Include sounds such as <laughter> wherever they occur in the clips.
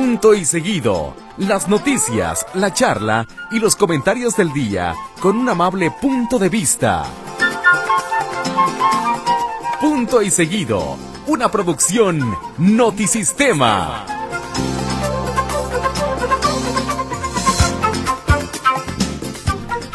Punto y seguido. Las noticias, la charla y los comentarios del día con un amable punto de vista. Punto y seguido. Una producción Notisistema.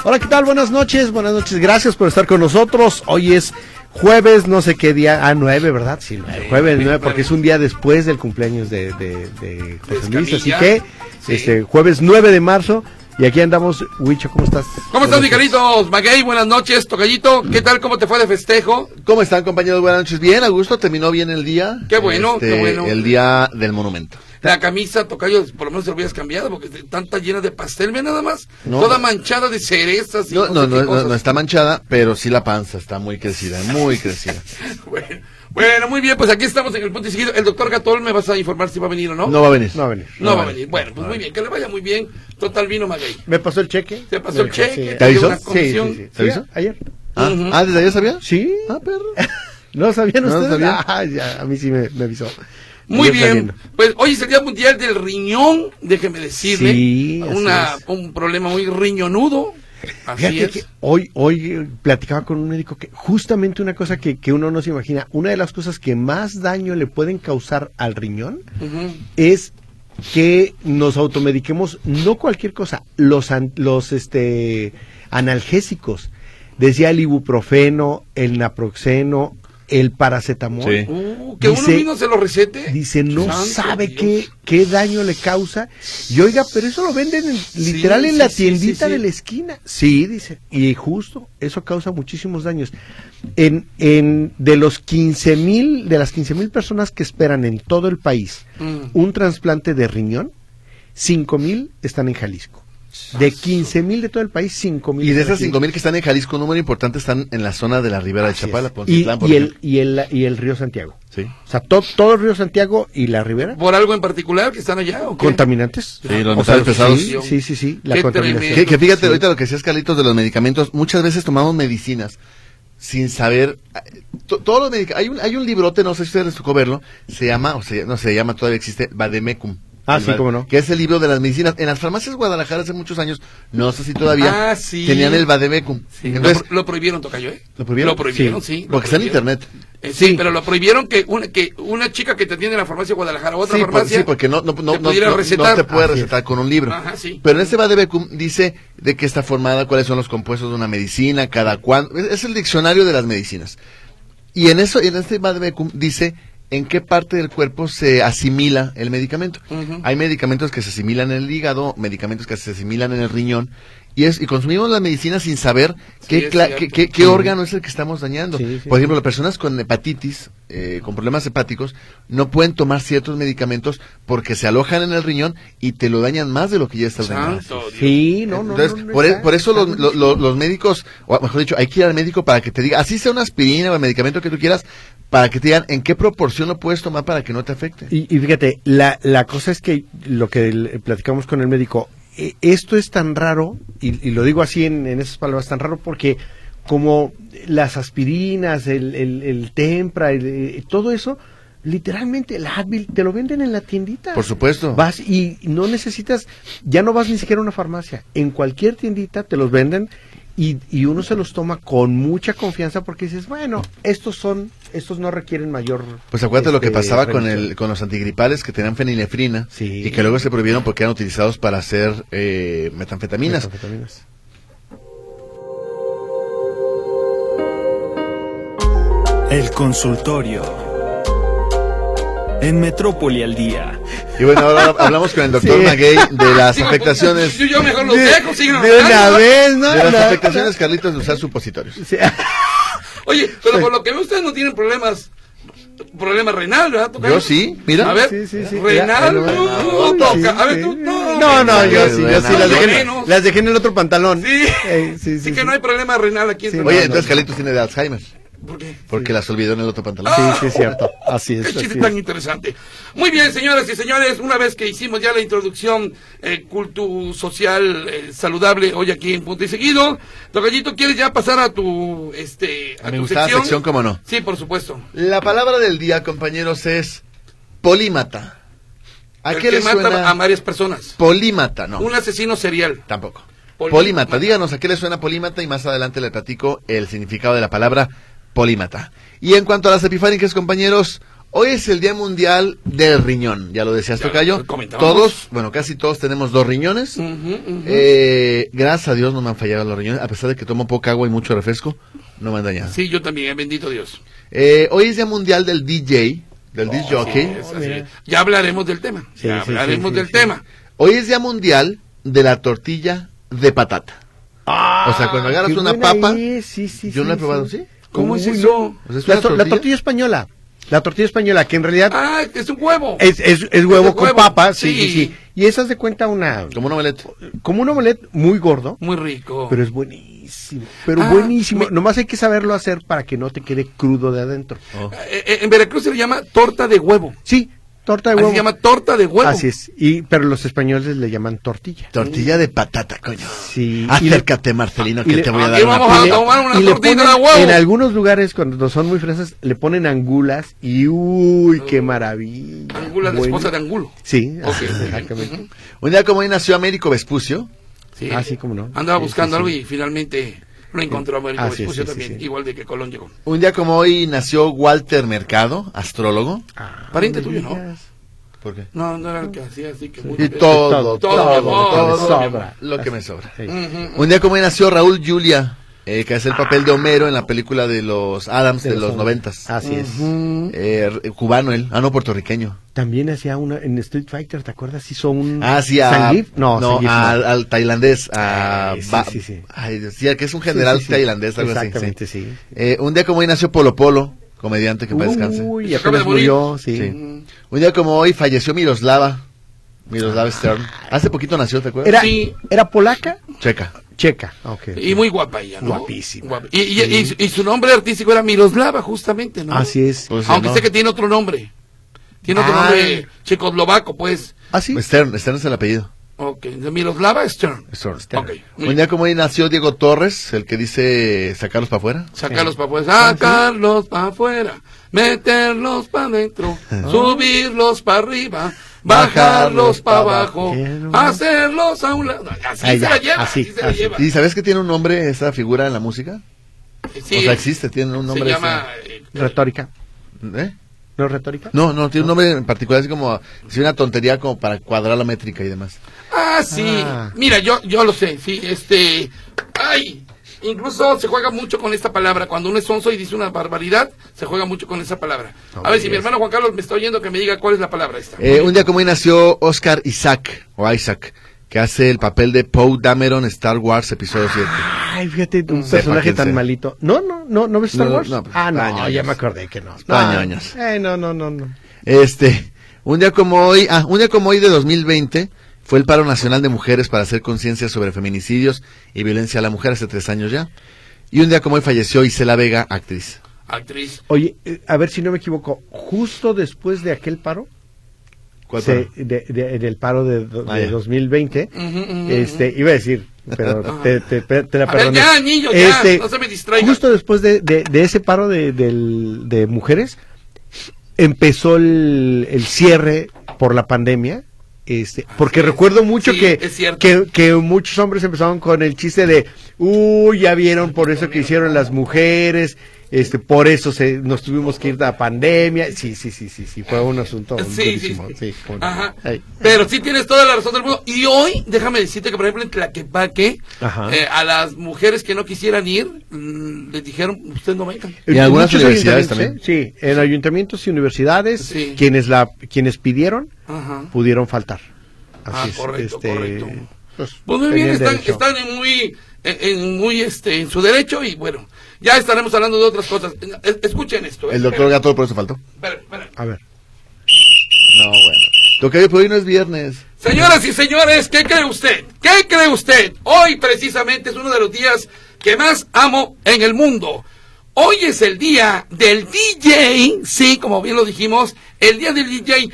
Hola, ¿qué tal? Buenas noches, buenas noches. Gracias por estar con nosotros. Hoy es jueves, no sé qué día. Ah, 9, ¿verdad? Sí, nueve, jueves 9, porque es un día después del cumpleaños de, de, de José Luis. Así que, este, jueves 9 de marzo. Y aquí andamos, Huicho, ¿cómo estás? ¿Cómo estás, mi caritos? Maguey, buenas noches, Tocallito, ¿qué tal? ¿Cómo te fue de festejo? ¿Cómo están, compañeros? Buenas noches. Bien, Augusto, terminó bien el día. Qué bueno, qué bueno. El día del monumento. La camisa, Tocayo, por lo menos se lo hubieras cambiado, porque tanta llena de pastel, ve nada más. Toda manchada de cerezas y No, no, no, no, no está manchada, pero sí la panza está muy crecida, muy crecida. <laughs> bueno, bueno, muy bien, pues aquí estamos en el punto y seguido. El doctor Gatol me vas a informar si va a venir o no. No va a venir. No va a venir. No, va a venir. Bueno, pues muy bien, que le vaya muy bien. Total vino Maguey. ¿Me pasó el cheque? Se pasó el cheque. Sí. ¿Te avisó? una Sí, sí, sí. ¿Te avisó? Sí, Ayer. Ah, ah, ¿desde ayer sabía? Sí. Ah, perro. ¿No sabían No ustedes? sabía. <laughs> Ah, ya, a mí sí me, me avisó. Muy bien, saliendo. pues hoy es el Día Mundial del Riñón, déjeme decirle. Sí, una, un problema muy riñonudo. Así Fíjate es. que hoy, hoy eh, platicaba con un médico que justamente una cosa que, que uno no se imagina, una de las cosas que más daño le pueden causar al riñón es que nos automediquemos no cualquier cosa, los, los este, analgésicos. Decía el ibuprofeno, el naproxeno, el paracetamol. Sí. Uh, que uno Dice- mismo se lo recete. Dice, no Santo sabe Dios. qué, qué daño le causa. Y oiga, pero eso lo venden en- literal en sí, la sí, tiendita sí, sí. de la esquina. Sí, dice. Y justo, eso causa muchísimos daños. En, en, de los 15 mil, de las 15 mil personas que esperan en todo el país Mm. un trasplante de riñón, 5 mil están en Jalisco. De 15 mil de todo el país, 5 mil. Y de esas aquí. 5.000 que están en Jalisco, un número importante están en la zona de la Ribera de Así. Chapala, y, por y el, y, el, y el río Santiago. Sí. O sea, to- todo el río Santiago y la ribera. ¿Por algo en particular que están allá o qué? ¿Contaminantes? Sí, los O sea, pesados. Sí, sí, sí, sí, la Qué contaminación. Que, que fíjate Sí. ahorita lo que decías, Carlitos, de los medicamentos. Muchas veces tomamos medicinas sin saber. to- Todos los hay un hay un librote, no sé si ustedes les tocó verlo, se llama, o se, no se llama, todavía existe, Vademecum. Ah, sí, cómo no. Que es el libro de las medicinas. En las farmacias Guadalajara hace muchos años, no sé si todavía, Ah, sí. tenían el Vademecum. Sí, Entonces, lo, lo prohibieron, Tocayo, ¿eh? ¿Lo prohibieron? Lo prohibieron, sí. lo porque está en internet. Eh, sí, pero lo prohibieron que una, que una chica que te atiende en la farmacia de Guadalajara, otra Sí, por- farmacia, sí, porque no, no, no, te no, pudiera no- recetar. no te puede recetar con un libro. Ajá, sí. Pero en ese Vademecum dice de qué está formada, cuáles son los compuestos de una medicina, cada cuándo. Es, es el diccionario de las medicinas. Y en eso, en este Vademecum dice en qué parte del cuerpo se asimila el medicamento. Hay medicamentos que se asimilan en el hígado, medicamentos que se asimilan en el riñón. Y, es, y consumimos la medicina sin saber Sí, qué, qué, qué- qué Sí. órgano es el que estamos dañando. Sí, sí, Por ejemplo, sí. las personas con hepatitis, eh, con problemas hepáticos, no pueden tomar ciertos medicamentos porque se alojan en el riñón y te lo dañan más de lo que ya estás dañando. Sí, no, no, Entonces, no, no por, e- por eso los, está- lo- lo- los médicos, o mejor dicho, hay que ir al médico para que te diga, así sea una aspirina o el medicamento que tú quieras, para que te digan en qué proporción lo puedes tomar para que no te afecte. Y, y fíjate, la, la cosa es que lo que le- platicamos con el médico, eh, esto es tan raro, y, y lo digo así en, en esas palabras, tan raro porque como las aspirinas, el, el, el tempra, el, eh, todo eso, literalmente el Advil te lo venden en la tiendita. Por supuesto. Vas y no necesitas, ya no vas ni siquiera a una farmacia, en cualquier tiendita te los venden y, y uno se los toma con mucha confianza porque dices, bueno, estos son, estos no requieren mayor. Pues acuérdate lo que este, pasaba con el con los antigripales que tenían fenilefrina Sí. y que luego se prohibieron porque eran utilizados para hacer eh, metanfetaminas. Metanfetaminas. El consultorio. En Metrópoli al día. Y bueno, ahora <laughs> hablamos con el doctor Sí. Maguey de las Digo, afectaciones Yo, yo mejor los De- dejo, sigan de una vez, ¿no? de las No, afectaciones Carlitos de usar supositorios. Sí. Oye, pero por lo que veo ustedes no tienen problemas, problema renal, ¿verdad? Yo sí, mira. A ver, Sí, sí, sí. renal, no, toca. sí, a ver, tú, no. No, no, yo Sí, yo sí, las dejé, bueno. las dejé en el otro pantalón. Sí. Eh, sí, Sí, sí, que no hay problema renal aquí. No, Oye, no, entonces. Carlitos tiene de Alzheimer. ¿Por qué? Porque las olvidó en el otro pantalón. Sí, sí, es cierto. Así es. Qué así chiste es. tan interesante. Muy bien, señoras y señores, una vez que hicimos ya la introducción eh, cultu social eh, saludable hoy aquí en Punto y Seguido, Tocallito, ¿quieres ya pasar a tu este a Me tu gustaba sección, cómo no. Sí, por supuesto. La palabra del día, compañeros, es polímata. ¿A el qué que le mata suena? a varias personas. Polímata, no. Un asesino serial. Tampoco. Polímata. Polímata. Díganos a qué le suena polímata y más adelante le platico el significado de la palabra polímata. Y en cuanto a las epifánicas, compañeros, hoy es el Día Mundial del Riñón. Ya lo decías, Ya Tocayo. Todos, bueno, casi todos tenemos dos riñones. Eh, gracias a Dios no me han fallado los riñones, a pesar de que tomo poca agua y mucho refresco, no me han dañado. Sí, yo también, eh, bendito Dios. Eh, hoy es Día Mundial del DJ, del disc jockey. Ya hablaremos del tema. Sí, ya sí, hablaremos del sí. tema. Hoy es Día Mundial de la tortilla de patata. o sea, cuando agarras una papa, es, sí, sí, yo no he probado, sí. ¿Cómo es eso? no. Es La, tortilla. española. La tortilla española, que en realidad Ah, es un huevo. es, es, es huevo Es con huevo, papa, sí, sí. sí. Y esa es de cuenta una... Como un omelette. Como un omelette muy gordo, Muy rico. pero es buenísimo. Pero Ah, buenísimo. Nomás hay que saberlo hacer para que no te quede crudo de adentro. Eh, eh, en Veracruz se le llama torta de huevo. Sí, torta de Así huevo. se llama torta de huevo. Así es. Y, pero los españoles le llaman tortilla. Tortilla de patata, coño. Sí. Acércate, Marcelino, que le- te voy a Aquí dar una vamos a tomar una y le tortita ponen- de huevo. En algunos lugares, cuando son muy fresas, le ponen angulas y uy, qué maravilla. Angula de esposa de angulo. Sí, Ok. así es, exactamente. Un día como hoy nació Américo Vespucio. Sí. Ah, sí, cómo no. Andaba Sí, buscando sí, algo sí. y finalmente lo encontró es, Vespucio sí, sí, también, sí. igual de que Colón llegó. Un día como hoy nació Walter Mercado, astrólogo. Ah, Pariente tuyo, ¿no? ¿Por qué? No, no era el que hacía así que muy Y todo, Todo, todo, todo, todo, todo, sobra. lo que me sobra. Sí. Ujú. Un día como hoy nació Raúl Julia, eh, que hace el papel de Homero en la película de los Adams de, los noventas. Así es. Ujú. Eh, r- cubano él, ah no, puertorriqueño. También hacía una en Street Fighter, ¿te acuerdas? Hizo un Ah, sí, a? No, no, no. al, al tailandés, a Eh, sí, Ba- sí, sí. Ay, sí, que es un general Sí, sí, sí. tailandés, algo así. Exactamente, sí. Eh, un día como hoy nació Polo Polo, comediante que para descanse. Uy, de apenas murió, sí. Un día como hoy falleció Miroslava, Miroslava Stern. Hace poquito nació, ¿te acuerdas? Era, Sí. ¿Era polaca? Checa. Checa. ok. Y muy guapa ella, ¿no? Guapísima. Y, y- y su- y su nombre artístico era Miroslava, justamente, ¿no? Así es. Pues, Aunque no. sé que tiene otro nombre. Tiene otro Ah. nombre checoslovaco, pues. ¿Así? Stern, Stern es el apellido. Ok, de Miroslava Stern. Stern. Ok, muy Un día como hoy nació Diego Torres, el que dice sacarlos para afuera. Sacarlos para afuera, sacarlos para afuera, meterlos para adentro, <laughs> subirlos para arriba, bajarlos para abajo, hacerlos a un lado. Así Ahí se ya, la lleva, así, así, se la lleva. ¿Y sabes que tiene un nombre esa figura en la música? Sí, o sea, existe, tiene un se nombre. llama... eh, Retórica. ¿Eh? ¿No es retórica? No, no, tiene un nombre en particular, así como, si una tontería como para cuadrar la métrica y demás. Ah, sí. Ah. Mira, yo, yo lo sé, sí, este... ¡Ay! Incluso se juega mucho con esta palabra. Cuando uno es sonso y dice una barbaridad, se juega mucho con esa palabra. A ver, si mi hermano Juan Carlos me está oyendo, que me diga cuál es la palabra esta. Eh, un día como hoy nació Oscar Isaac, o Isaac, que hace el papel de Poe Dameron en Star Wars Episodio 7. Ay, fíjate, un Sepa personaje tan sea. malito. No, no, no, ¿no ves Star No, Wars? no, pues, ah, no, pañoños. ya me acordé que no. Pañoños. No, eh, no, no, no, no. Este, un día como hoy, ah, un día como hoy de 2020 fue el paro nacional de mujeres para hacer conciencia sobre feminicidios y violencia a la mujer hace tres años ya. Y un día como hoy falleció Isela Vega, actriz. Actriz. Oye, eh, a ver si no me equivoco, justo después de aquel paro, ¿Cuál se- de- de- del paro de, do- Ah, de ya. 2020, Ujú, ujú, este, iba a decir, pero <laughs> te, te- te- te la A ver, perdoné. ya, niño, ya, no se me distraiga. Justo después de, de- de ese paro de, mujeres, empezó el, el cierre por la pandemia. Este, porque recuerdo mucho Sí, que, que, que muchos hombres empezaron con el chiste de, uy, ya vieron por eso que hicieron las mujeres, este, por eso se, nos tuvimos que ir a pandemia. Sí, sí, sí, sí, sí, fue un asunto Sí. Ajá. Pero sí tienes toda la razón del mundo. Y hoy, déjame decirte que, por ejemplo, en Tlaquepaque, eh, a las mujeres que no quisieran ir, mm, les dijeron, ustedes no vengan. Y algunas universidades ayuntamientos, ¿eh? Sí, en ayuntamientos y universidades, Sí. quienes la quienes pidieron Ajá. pudieron faltar. Ah, correcto, correcto. Pues, Pues muy bien, están, están en muy, en, en muy, este, en su derecho y bueno, ya estaremos hablando de otras cosas. Es- Escuchen esto. eh, El doctor Gato por eso faltó. espera, espera. A ver. No, bueno. Tocayo, pero hoy no es viernes. Señoras y señores, ¿qué cree usted? ¿Qué cree usted? Hoy precisamente es uno de los días que más amo en el mundo. Hoy es el día del DJ, sí, como bien lo dijimos, el día del DJ.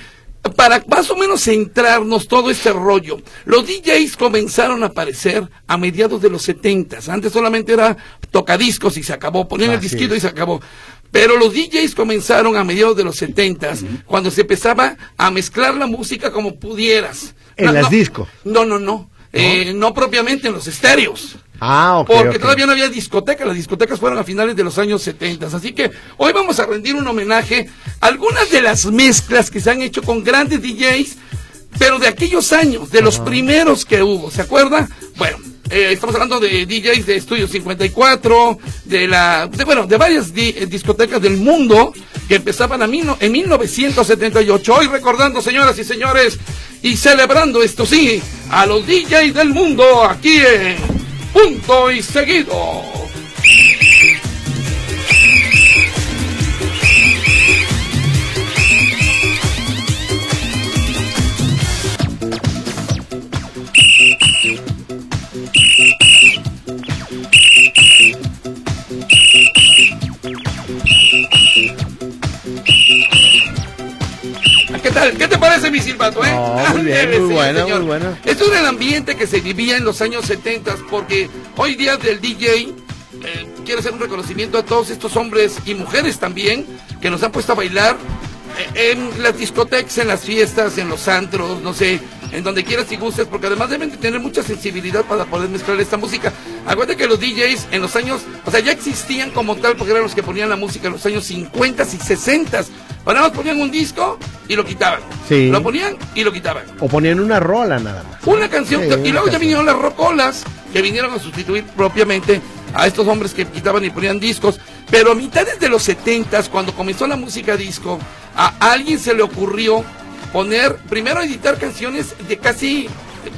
Para más o menos centrarnos todo este rollo, los DJs comenzaron a aparecer a mediados de los 70. Antes solamente era tocadiscos y se acabó, ponían el disquito y se acabó. Pero los DJs comenzaron a mediados de los 70 cuando se empezaba a mezclar la música como pudieras. En No, las no, discos. No, no, no. Eh, no propiamente en los estéreos. Ah, ok. Porque todavía no había discotecas, las discotecas fueron a finales de los años 70. Así que hoy vamos a rendir un homenaje a algunas de las mezclas que se han hecho con grandes DJs, pero de aquellos años, de los primeros que hubo, ¿se acuerda? Bueno, eh, estamos hablando de DJs de Estudio 54, de la, de, bueno, de varias di- eh, discotecas del mundo que empezaban a mil no- en 1978. Hoy recordando, señoras y señores, y celebrando esto sí, a los DJs del mundo aquí en Punto y Seguido. ¿Qué tal? ¿Qué te parece mi silbato, eh? No, muy bien, Ándele, muy sí, bueno, señor. muy bueno. Esto era el ambiente que se vivía en los años 70 porque hoy día del DJ eh, quiero hacer un reconocimiento a todos estos hombres y mujeres también que nos han puesto a bailar eh, en las discotecas, en las fiestas, en los antros, no sé, en donde quieras y gustes, porque además deben de tener mucha sensibilidad para poder mezclar esta música. Acuérdate que los DJs en los años, o sea, ya existían como tal, porque eran los que ponían la música en los años 50 y 60. Ahora más ponían un disco y lo quitaban. Sí. Lo ponían y lo quitaban. O ponían una rola nada más. Una canción, Sí, y luego ya vinieron las rocolas, que vinieron a sustituir propiamente a estos hombres que quitaban y ponían discos. Pero a mitades de los 70 cuando comenzó la música disco, a alguien se le ocurrió poner, primero editar canciones de casi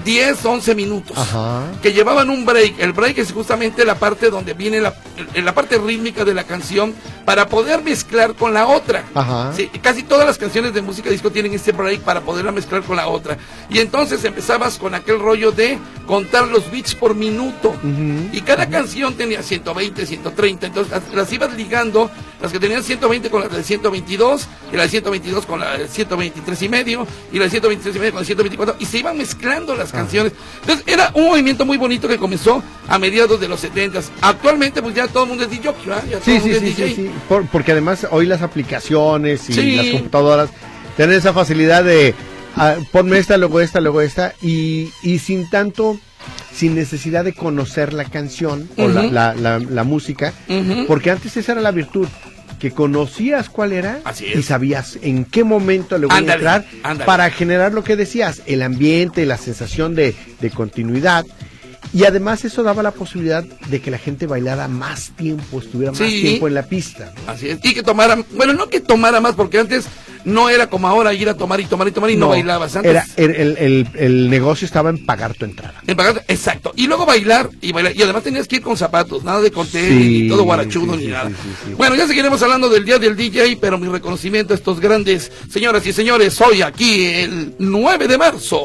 10, 11 minutos, Ajá. que llevaban un break. El break es justamente la parte donde viene la, la parte rítmica de la canción para poder mezclar con la otra. Ajá. Sí, casi todas las canciones de música disco tienen este break para poderla mezclar con la otra. Y entonces empezabas con aquel rollo de contar los beats por minuto. Y cada canción tenía 120, 130. Entonces las, las ibas ligando, las que tenían 120 con las de 122, y las de 122 con la de 123 y medio, y la de 123 y medio con la de 124. Y se iban mezclando las canciones. Entonces era un movimiento muy bonito que comenzó a mediados de los 70. Actualmente pues ya todo el mundo es DJ, ¿verdad? Ya todo Sí, sí, mundo sí, es DJ. sí, sí. Por- porque además hoy las aplicaciones y Sí. las computadoras tienen esa facilidad de ah, ponme esta, luego esta, luego esta y, y sin tanto, sin necesidad de conocer la canción o la, la, la- la música, porque antes esa era la virtud que conocías cuál era Así y sabías en qué momento le voy Ándale, a entrar ándale. para generar lo que decías, el ambiente, la sensación de, de continuidad. Y además eso daba la posibilidad de que la gente bailara más tiempo, estuviera más tiempo en la pista. ¿no? Así es. Y que tomara, bueno, no que tomara más, porque antes no era como ahora ir a tomar y tomar y tomar y no, bailabas. Antes Era, el, el- el- el negocio estaba en pagar tu entrada. en pagar- exacto. Y luego bailar y bailar. Y además tenías que ir con zapatos, nada de conté, Sí, ni todo guarachudo, sí, ni nada. Bueno, ya seguiremos hablando del día del DJ, pero mi reconocimiento a estos grandes señoras y señores, hoy aquí el 9 de marzo.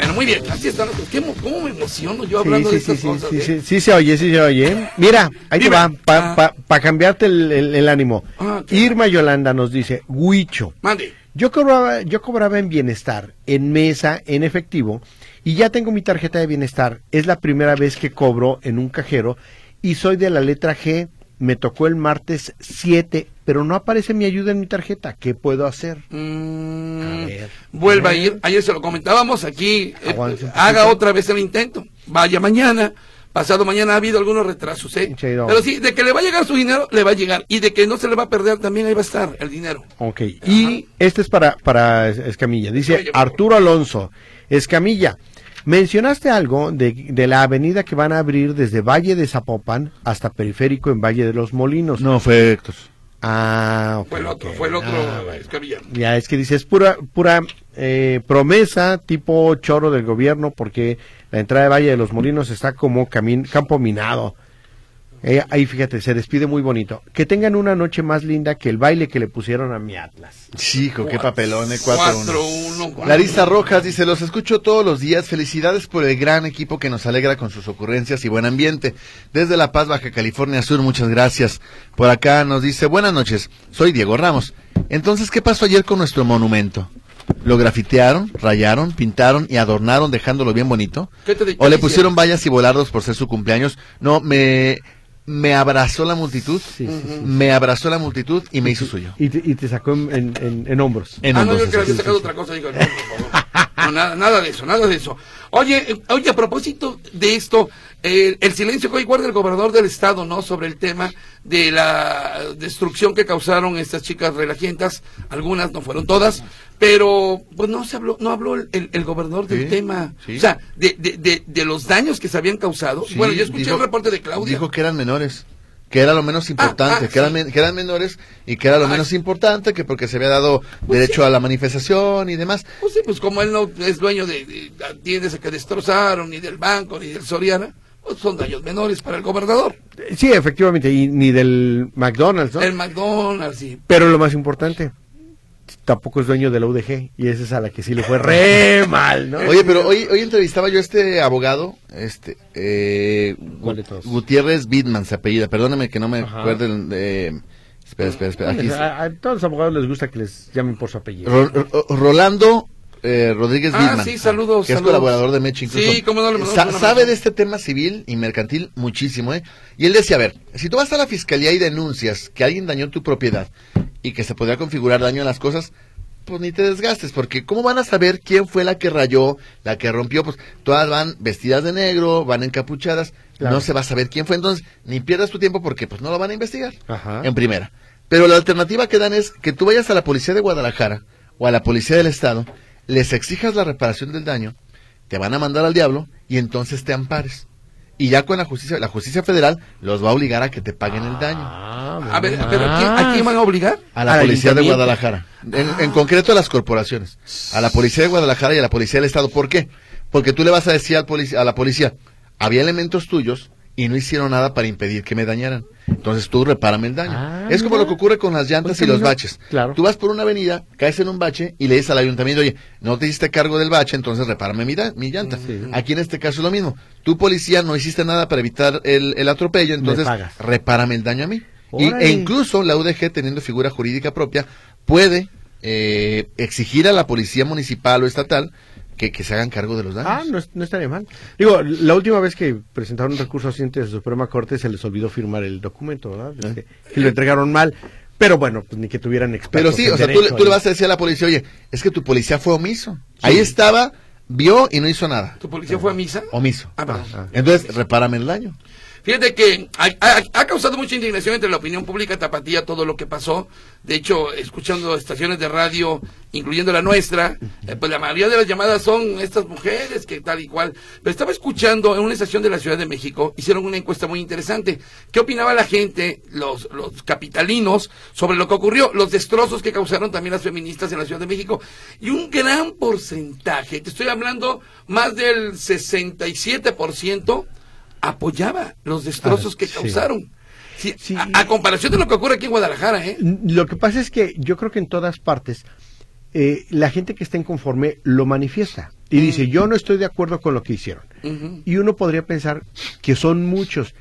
Bueno, muy bien, así está. ¿Qué mo- ¿Cómo me emociono yo hablando sí, de sí, estas sí, cosas? sí, eh? sí, sí se oye, sí se oye. Mira, ahí Dime. te va, para Ah. cambiarte el, el- el ánimo. Ah, Irma Yolanda nos dice, Huicho, Mande. yo cobraba, yo cobraba en bienestar, en mesa, en efectivo, y ya tengo mi tarjeta de bienestar. Es la primera vez que cobro en un cajero y soy de la letra G. Me tocó el martes 7, pero no aparece mi ayuda en mi tarjeta. ¿Qué puedo hacer? Mm, A ver. vuelva a A ver. ir. Ayer se lo comentábamos aquí. eh, haga otra vez el intento. Vaya mañana. Pasado mañana ha habido algunos retrasos, ¿eh? Sí, no. Pero sí, de que le va a llegar su dinero, le va a llegar. Y de que no se le va a perder, también ahí va a estar el dinero. Ok, y este es para, para Es- Escamilla. Dice Oye, Arturo Alonso, Escamilla, mencionaste algo de, de la avenida que van a abrir desde Valle de Zapopan hasta Periférico en Valle de los Molinos. No, fue Héctor. Ah, Fue el otro, fue el otro Ah, bueno. Ya, es que dice, es pura, pura eh, promesa tipo choro del gobierno porque la entrada de Valle de los Molinos está como camin- campo minado. Eh, ahí fíjate, se despide muy bonito. Que tengan una noche más linda que el baile que le pusieron a mi Atlas. Chico, qué papelón, eh, 4-1. 4-1. Larisa Rojas dice, los escucho todos los días, felicidades por el gran equipo que nos alegra con sus ocurrencias y buen ambiente. Desde La Paz, Baja California Sur, muchas gracias. Por acá nos dice, buenas noches, soy Diego Ramos. Entonces, ¿qué pasó ayer con nuestro monumento? ¿Lo grafitearon, rayaron, pintaron y adornaron dejándolo bien bonito? ¿Qué te ¿O le pusieron vallas y volardos por ser su cumpleaños? No, me... me abrazó la multitud, Sí, sí, sí. me abrazó la multitud y me hizo suyo. Y te, y te sacó en, en, en- en hombros. En ah, no, hombros, yo creo que así. había sacado otra cosa. Digo, no, por favor. <laughs> No, nada, nada de eso, nada de eso. Oye, eh, oye, a propósito de esto, eh, el silencio que hoy guarda el gobernador del estado, ¿no? Sobre el tema de la destrucción que causaron estas chicas relajientas, algunas, no fueron todas, pero pues no se habló, no habló el, el- el gobernador del Sí, tema, sí. o sea, de, de, de, de los daños que se habían causado. Sí, bueno, yo escuché dijo- el reporte de Claudia. Dijo que eran menores, que era lo menos importante, ah, que, eran, sí. men- que eran menores y que era lo Ah, menos importante, que porque se había dado Pues derecho sí. a la manifestación y demás. Pues sí, pues como él no es dueño de, de tiendas que destrozaron, ni del banco, ni del Soriana, pues son daños menores para el gobernador. Sí, efectivamente, y ni del McDonald's, ¿no? El McDonald's, sí. Pero lo más importante, tampoco es dueño de la UDG, y esa es a la que sí le fue re <laughs> mal, ¿no? Oye, pero hoy, hoy entrevistaba yo a este abogado, este, eh, ¿Cuál de todos? Gutiérrez Bidman, se apellida, perdóname que no me Ajá. acuerdo de... Espera, espera, espera. Aquí a, a todos los abogados les gusta que les llamen por su apellido. Ro- Ro- Rolando eh, Rodríguez Ah, Bidman. sí, saludos, Que es colaborador de incluso. Sí, cómo no, le Sa- sabe de este tema civil y mercantil muchísimo, ¿eh? Y él decía, a ver, si tú vas a la fiscalía y denuncias que alguien dañó tu propiedad y que se podría configurar daño a las cosas, pues ni te desgastes, porque ¿cómo van a saber quién fue la que rayó, la que rompió? Pues todas van vestidas de negro, van encapuchadas, Claro. no se va a saber quién fue, entonces ni pierdas tu tiempo porque pues no lo van a investigar. Ajá. En primera. Pero la alternativa que dan es que tú vayas a la policía de Guadalajara o a la policía del estado, les exijas la reparación del daño, te van a mandar al diablo y entonces te ampares. Y ya con la justicia, la justicia federal los va a obligar a que te paguen el daño. Ah, A ver, pero ¿a quién, a quién van a obligar? A la policía de. Guadalajara. En, en concreto a las corporaciones. A la policía de Guadalajara y a la policía del estado. ¿Por qué? Porque tú le vas a decir al polici- a la policía, había elementos tuyos y no hicieron nada para impedir que me dañaran. Entonces tú repárame el daño. Ah, es como mira. lo que ocurre con las llantas Pues y los baches. claro. Tú vas por una avenida, caes en un bache y le dices al ayuntamiento, oye, no te hiciste cargo del bache, entonces repárame mi, da- mi llanta. Sí. Aquí en este caso es lo mismo. Tú policía no hiciste nada para evitar el, el atropello, entonces repárame el daño a mí. Y, e incluso la UDG, teniendo figura jurídica propia, puede eh, exigir a la policía municipal o estatal que, que se hagan cargo de los daños. Ah, no, es- no estaría mal. Digo, la última vez que presentaron un recurso así ante la Suprema Corte se les olvidó firmar el documento, ¿verdad? Este, que lo entregaron mal. Pero bueno, pues ni que tuvieran Pero expertos sí, en o sea, tú, tú le vas a decir a la policía, oye, es que tu policía fue omiso. Ahí estaba, vio y no hizo nada. ¿Tu policía fue a misa? Omiso. Ah, perdón. Ah, Entonces, repárame el daño. Fíjate que ha, causado mucha indignación entre la opinión pública tapatía todo lo que pasó. De hecho, escuchando estaciones de radio, incluyendo la nuestra, eh, pues la mayoría de las llamadas son estas mujeres que tal y cual. Pero estaba escuchando en una estación de la Ciudad de México, hicieron una encuesta muy interesante. ¿Qué opinaba la gente, los, los capitalinos, sobre lo que ocurrió? Los destrozos que causaron también las feministas en la Ciudad de México. Y un gran porcentaje, te estoy hablando más del 67%, apoyaba los destrozos Ah, que causaron. Sí, Sí. A, a comparación de lo que ocurre aquí en Guadalajara, ¿eh? Lo que pasa es que yo creo que en todas partes eh, la gente que está inconforme lo manifiesta y Mm. dice yo no estoy de acuerdo con lo que hicieron. Y uno podría pensar que son muchos,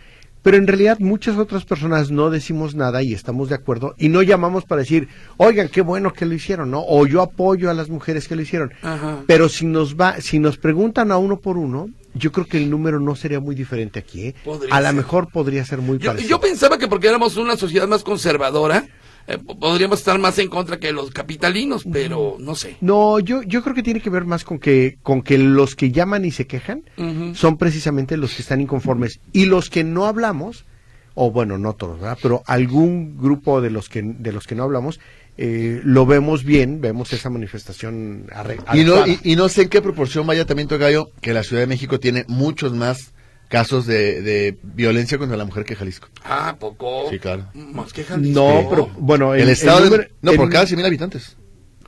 pero en realidad muchas otras personas no decimos nada y estamos de acuerdo y no llamamos para decir, oigan, qué bueno que lo hicieron, ¿no? O yo apoyo a las mujeres que lo hicieron. Ajá. Pero si nos va, si nos preguntan a uno por uno, yo creo que el número no sería muy diferente aquí. ¿eh? A lo mejor podría ser muy Yo, parecido. yo pensaba que porque éramos una sociedad más conservadora, eh, po- podríamos estar más en contra que los capitalinos, pero no sé. No, yo, yo creo que tiene que ver más con que, con que los que llaman y se quejan son precisamente los que están inconformes. Y los que no hablamos, o bueno, no todos, ¿verdad? Pero algún grupo de los que, de los que no hablamos, eh, lo vemos bien, vemos esa manifestación arre- Y no, y, y no sé en qué proporción vaya también Tocayo, que la Ciudad de México tiene muchos más casos de, de violencia contra la mujer que Jalisco. Ah, poco. Sí, claro. Más que Jalisco. No, pero bueno, El, estado de- número- no, el- por cada 100 mil habitantes.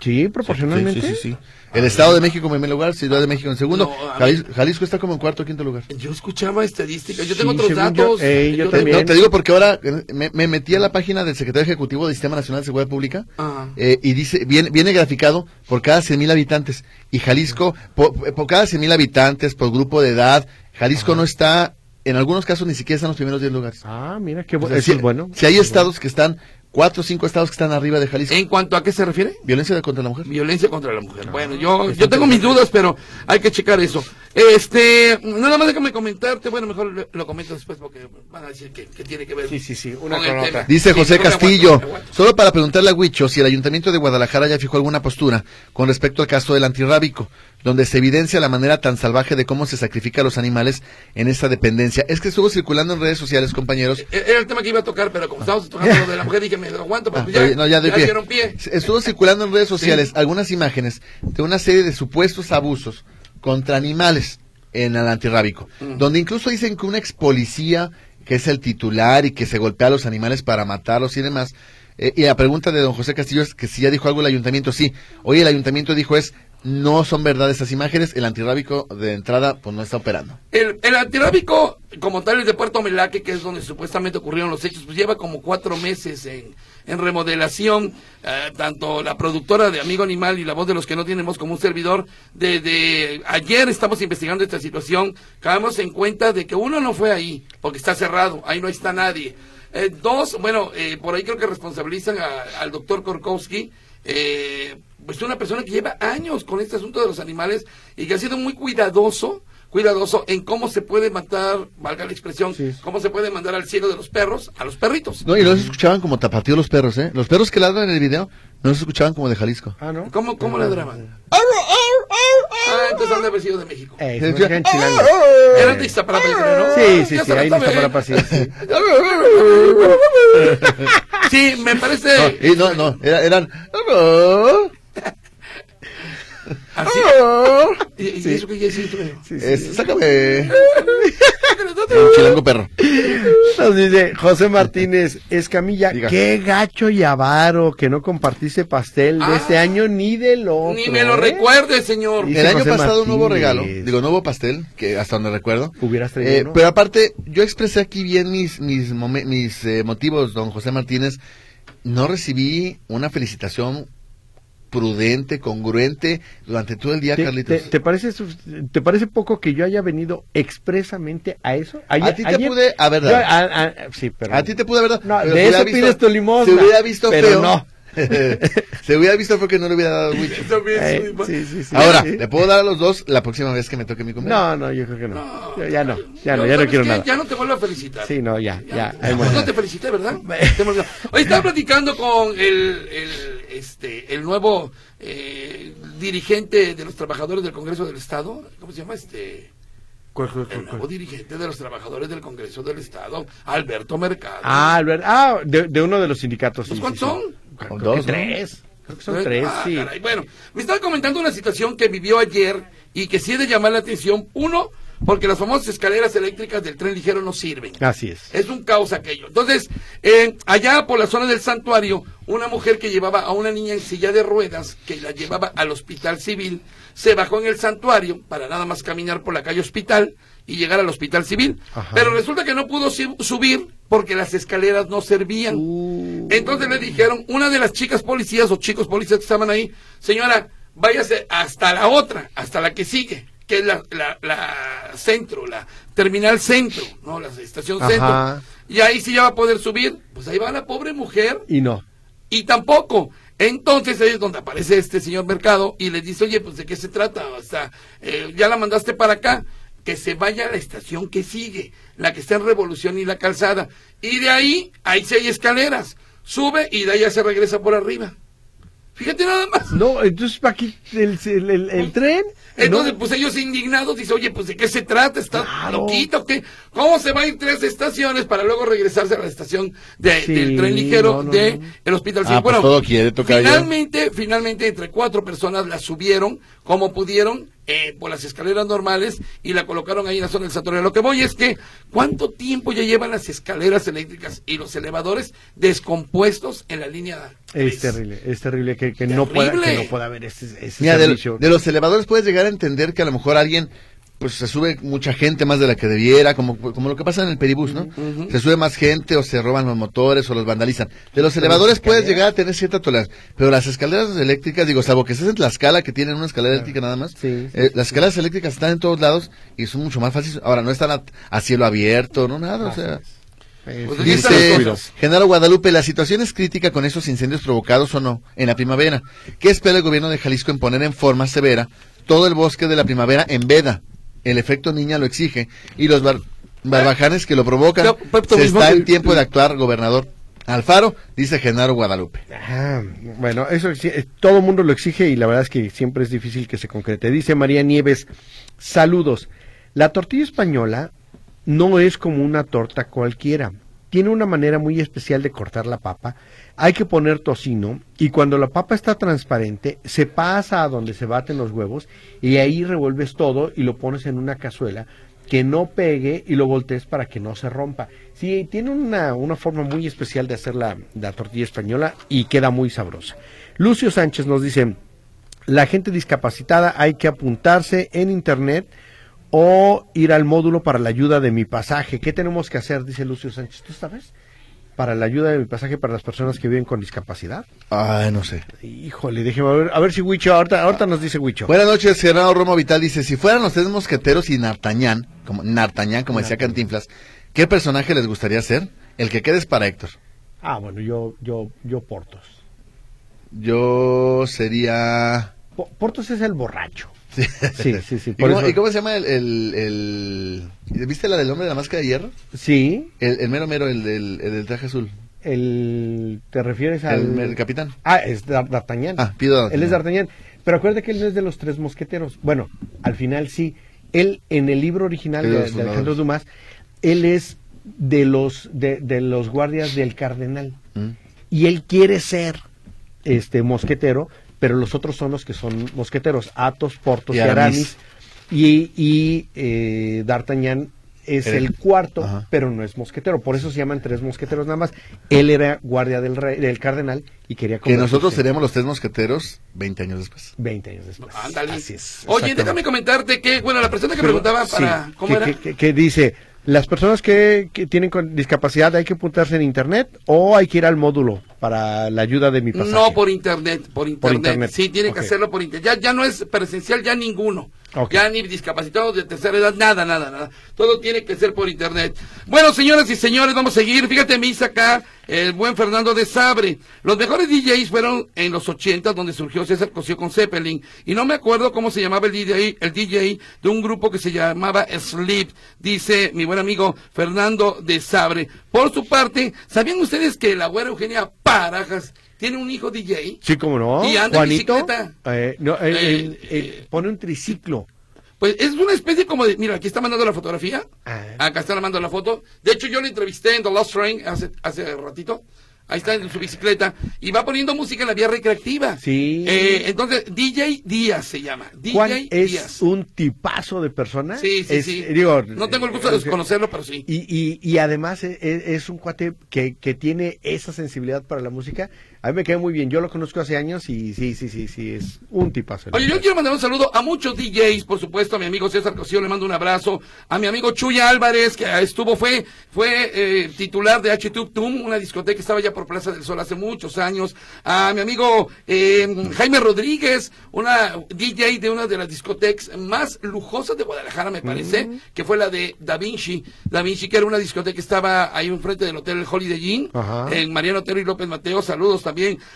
Sí, proporcionalmente. Sí, sí, sí, sí. El Estado de México en primer lugar, Ciudad de México en segundo. No, mí- Jalisco está como en cuarto o quinto lugar. Yo escuchaba estadísticas, yo Sí, tengo otros yo, datos. eh, yo Yo- también. No, te digo porque ahora me, me metí a la página del secretario ejecutivo del Sistema Nacional de Seguridad Pública Ajá. eh, y dice viene, viene graficado por cada 100 mil habitantes y Jalisco por, por cada 100 mil habitantes por grupo de edad Jalisco no está en algunos casos ni siquiera está en los primeros 10 lugares. Ah, mira, qué bueno. sea, Eso si, es bueno. si hay estados que están cuatro o cinco estados que están arriba de Jalisco. ¿En cuanto a qué se refiere? Violencia contra la mujer. Violencia contra la mujer. Bueno, yo, yo tengo mis dudas, pero hay que checar eso. Este, nada más déjame comentarte, bueno, mejor lo, comento después porque van a decir que, que tiene que ver. Sí, sí, sí, una con con el otra. tema. Dice Sí, José Castillo, aguanto, aguanto. solo para preguntarle a Huicho si el Ayuntamiento de Guadalajara ya fijó alguna postura con respecto al caso del antirrábico, donde se evidencia la manera tan salvaje de cómo se sacrifica a los animales en esta dependencia. Es que estuvo circulando en redes sociales, compañeros. Eh, Era el tema que iba a tocar, pero como estábamos tocando lo de la mujer, dije, me lo aguanto, pero Ah, ya, no, ya doy ya pie. dieron pie. Estuvo circulando en redes sociales algunas imágenes de una serie de supuestos abusos contra animales en el antirrábico, Mm. donde incluso dicen que un ex policía, que es el titular y que se golpea a los animales para matarlos y demás. eh, y la pregunta de don José Castillo es que si ya dijo algo el ayuntamiento, sí. Hoy el ayuntamiento dijo es, no son verdad esas imágenes, el antirrábico de entrada pues no está operando. El, el antirrábico, como tal, el de Puerto Melaque, que es donde supuestamente ocurrieron los hechos, pues lleva como cuatro meses en, en remodelación. eh, tanto la productora de Amigo Animal y la voz de los que no tenemos como un servidor, desde ayer estamos investigando esta situación. Caemos en cuenta de que uno no fue ahí, porque está cerrado, ahí no está nadie. Eh, dos, bueno, eh, por ahí creo que responsabilizan a- al doctor Korkowski. Eh, pues una persona que lleva años con este asunto de los animales y que ha sido muy cuidadoso, cuidadoso en cómo se puede matar, valga la expresión, Sí. cómo se puede mandar al cielo de los perros a los perritos. No, y los escuchaban como tapatío los perros, ¿eh? Los perros que ladran en el video no los escuchaban como de Jalisco. Ah, ¿no? ¿Cómo, cómo ladraban? Ah, entonces han de haber sido de México. Eh, Sí, se chilangos. Eran de Iztapalapa, yo creo, ¿no? Sí, sí, Ya sí, se ahí en. Iztapalapa sí. <laughs> Sí, me parece No, y no, no, era- eran... así. ¿Y, y eso que ya hiciste? Sí, sí. Es- sácame. Un chilango perro. Nos dice José Martínez Escamilla, Diga. qué gacho y avaro que no compartiste pastel de Ah. este año ni del otro. Ni me lo ¿eh? recuerde, señor. Dice El año José pasado no hubo Martínez. regalo, digo, no hubo pastel, que hasta donde recuerdo. Hubieras traído Eh, uno. pero aparte, yo expresé aquí bien mis mis mis eh, motivos, don José Martínez. No recibí una felicitación prudente, congruente durante todo el día, ¿Te, Carlitos. te- te parece, ¿Te poco que yo haya venido expresamente a eso? A ti te pude haber dado. Yo- a- a- sí, pero A ti te pude haber dado. No, de eso pides tu limosna, Se hubiera visto pero feo. no. <laughs> se hubiera visto porque no le hubiera dado Wicho. Eh, <laughs> sí, sí, sí. Ahora, Sí. le puedo dar a los dos la próxima vez que me toque mi cumpleaños. No, no, yo creo que no. No, Yo ya no, ya no, ya no ¿sabes quiero qué? nada. Ya no te vuelvo a felicitar. Sí, no, ya, ya. Ya, no te felicité, ¿verdad? Hoy estaba platicando con el, el, este, el nuevo eh, dirigente de los trabajadores del Congreso del Estado. ¿Cómo se llama? Este, ¿Cuál, cuál, el nuevo cuál? dirigente de los trabajadores del Congreso del Estado, Alberto Mercado. Ah, Albert, ah, de, de uno de los sindicatos. ¿Pues sí, cuántos sí, sí. son? Creo Dos, que ¿no? tres. Creo que son tres, Ah, sí. caray. Bueno, me estaba comentando una situación que vivió ayer y que sí es de llamar la atención. Uno, porque las famosas escaleras eléctricas del tren ligero no sirven. Así es. Es un caos aquello. Entonces, eh, allá por la zona del santuario, una mujer que llevaba a una niña en silla de ruedas, que la llevaba al hospital civil, se bajó en el santuario para nada más caminar por la calle hospital y llegar al hospital civil. Ajá. Pero resulta que no pudo subir porque las escaleras no servían. Uh. Entonces le dijeron, una de las chicas policías o chicos policías que estaban ahí, señora, váyase hasta la otra, hasta la que sigue, que es la, la, la centro, la terminal centro, ¿no? La estación Ajá. centro. Y ahí sí ya va a poder subir. Pues ahí va la pobre mujer Y no. y tampoco. Entonces ahí es donde aparece este señor Mercado y le dice, oye, pues de qué se trata, o sea, eh, ya la mandaste para acá, que se vaya a la estación que sigue, la que está en Revolución y la Calzada. Y de ahí, hay escaleras, sube y de ahí ya se regresa por arriba. Fíjate nada más. No, entonces, ¿para qué el, el, el- el tren? Entonces, No. pues ellos indignados dicen, oye, pues de qué se trata, está Claro. loquito, ¿qué? ¿Cómo se va a ir tres estaciones para luego regresarse a la estación de- Sí, del tren ligero no, no, de no. el hospital? Ah, pues todo quiere, tocayo. finalmente, finalmente entre cuatro personas la subieron como pudieron eh, por las escaleras normales y la colocaron ahí en la zona del santuario. Lo que voy es que, ¿cuánto tiempo ya llevan las escaleras eléctricas y los elevadores descompuestos en la línea? Es tres? terrible, es terrible que, que no pueda, que no pueda haber ese, ese Mira, de, de los elevadores puedes llegar a entender que a lo mejor alguien, pues se sube mucha gente más de la que debiera, como, como lo que pasa en el peribús, ¿no? Se sube más gente o se roban los motores o los vandalizan. De los elevadores puedes llegar a tener cierta tolerancia, pero las escaleras eléctricas, digo, salvo que estés en Tlaxcala, que tienen una escalera eléctrica nada más, Sí, sí, eh, sí, las escaleras eléctricas están en todos lados y son mucho más fáciles. Ahora, no están a, a cielo abierto, no nada, o Así sea... es. Pues Dice. Genaro Guadalupe, la situación es crítica con esos incendios provocados o no en la primavera. ¿Qué espera el gobierno de Jalisco en poner en forma severa todo el bosque de la primavera en veda? El efecto niña lo exige y los bar- barbajanes que lo provocan. Pepto Se está en tiempo de actuar, gobernador Alfaro, dice Genaro Guadalupe. Ah, bueno, eso eh, todo el mundo lo exige y la verdad es que siempre es difícil que se concrete. Dice María Nieves, saludos. La tortilla española no es como una torta cualquiera. Tiene una manera muy especial de cortar la papa. Hay que poner tocino y cuando la papa está transparente, se pasa a donde se baten los huevos y ahí revuelves todo y lo pones en una cazuela que no pegue y lo voltees para que no se rompa. Sí, tiene una, una forma muy especial de hacer la, la tortilla española y queda muy sabrosa. Lucio Sánchez nos dice, la gente discapacitada hay que apuntarse en internet o ir al módulo para la ayuda de mi pasaje. ¿Qué tenemos que hacer? Dice Lucio Sánchez. ¿Tú sabes? Para la ayuda de mi pasaje para las personas que viven con discapacidad. Ay, no sé. Híjole, déjeme ver, a ver si Huicho, ahorita, ahorita nos dice Huicho. Buenas noches, Gerardo Romo Vital dice, si fueran los tres mosqueteros y Nartañán, como Nartañán, como decía Cantinflas, ¿qué personaje les gustaría ser? El que quede es para Héctor. Ah, bueno, yo, yo, yo Portos. Yo sería... Po- Portos es el borracho. Sí, Sí, sí, sí, ¿Y por cómo, eso- y cómo se llama el, el, el- ¿Viste la del hombre de la máscara de hierro? Sí, El, el mero mero, el del, el del traje azul. el, ¿te refieres al... El, capitán. Ah, es Dar- D'Artagnan. Ah, pido D'Artagnan. Él es D'Artagnan. Pero acuérdate que él no es de los tres mosqueteros. Bueno, al final sí. Él, en el libro original de de, Alejandro. Dumas, él es de los, de, de los guardias del cardenal. Mm. Y él quiere ser este mosquetero, pero los otros son los que son mosqueteros, Athos, Portos Y y, Aramis. Y, y eh, D'Artagnan es el cuarto, Ajá. pero no es mosquetero. Por eso se llaman tres mosqueteros nada más. Él era guardia del rey, del cardenal y quería Que nosotros seríamos los tres mosqueteros 20 años después. 20 años después. Ándale. Así es. Oye, déjame comentarte que, bueno, la persona que Pero, preguntaba sí, para, ¿cómo que, era? que- que- que dice, las personas que, que tienen con discapacidad hay que apuntarse en internet o hay que ir al módulo para la ayuda de mi pasaje. No por internet, por internet. internet. Sí, tiene que hacerlo por internet. Ya, ya no es presencial ya ninguno. Ok. Ya ni discapacitados de tercera edad, nada, nada, nada. Todo tiene que ser por internet. Bueno, señoras y señores, vamos a seguir. Fíjate, me dice acá el buen Fernando de Sabre. Los mejores DJs fueron en los 80, donde surgió César Cosío con Zeppelin. Y no me acuerdo cómo se llamaba el DJ, el DJ de un grupo que se llamaba Sleep, dice mi buen amigo Fernando de Sabre. Por su parte, ¿sabían ustedes que la güera Eugenia Parajas tiene un hijo DJ? Sí, como no. Y anda en bicicleta. eh, no, eh, Eh, pone un triciclo. Pues es una especie como de, mira, aquí está mandando la fotografía. Ah. Acá está mandando la foto. De hecho, yo lo entrevisté en The Lost Train hace, hace ratito. Ahí está en su bicicleta. Y va poniendo música en la vía recreativa. Sí. Eh, entonces, DJ Díaz se llama. DJ Juan es Díaz. un tipazo de persona. Sí, sí, Es- sí. Digo, no tengo el gusto de conocerlo, pero sí. Y, y, y además es, es un cuate que, que tiene esa sensibilidad para la música. A mí me queda muy bien. Yo lo conozco hace años y sí, sí, sí, sí, es un tipazo. Oye, yo quiero mandar un saludo a muchos DJs, por supuesto, a mi amigo César Cosío, le mando un abrazo, a mi amigo Chuya Álvarez, que estuvo, fue, fue eh, titular de H Tum, una discoteca que estaba ya por Plaza del Sol hace muchos años, a mi amigo eh, Jaime Rodríguez, una DJ de una de las discotecas más lujosas de Guadalajara, me parece, que fue la de Da Vinci, Da Vinci, que era una discoteca que estaba ahí enfrente del hotel Holiday Inn, Ajá. en Mariano Otero y López Mateo, saludos también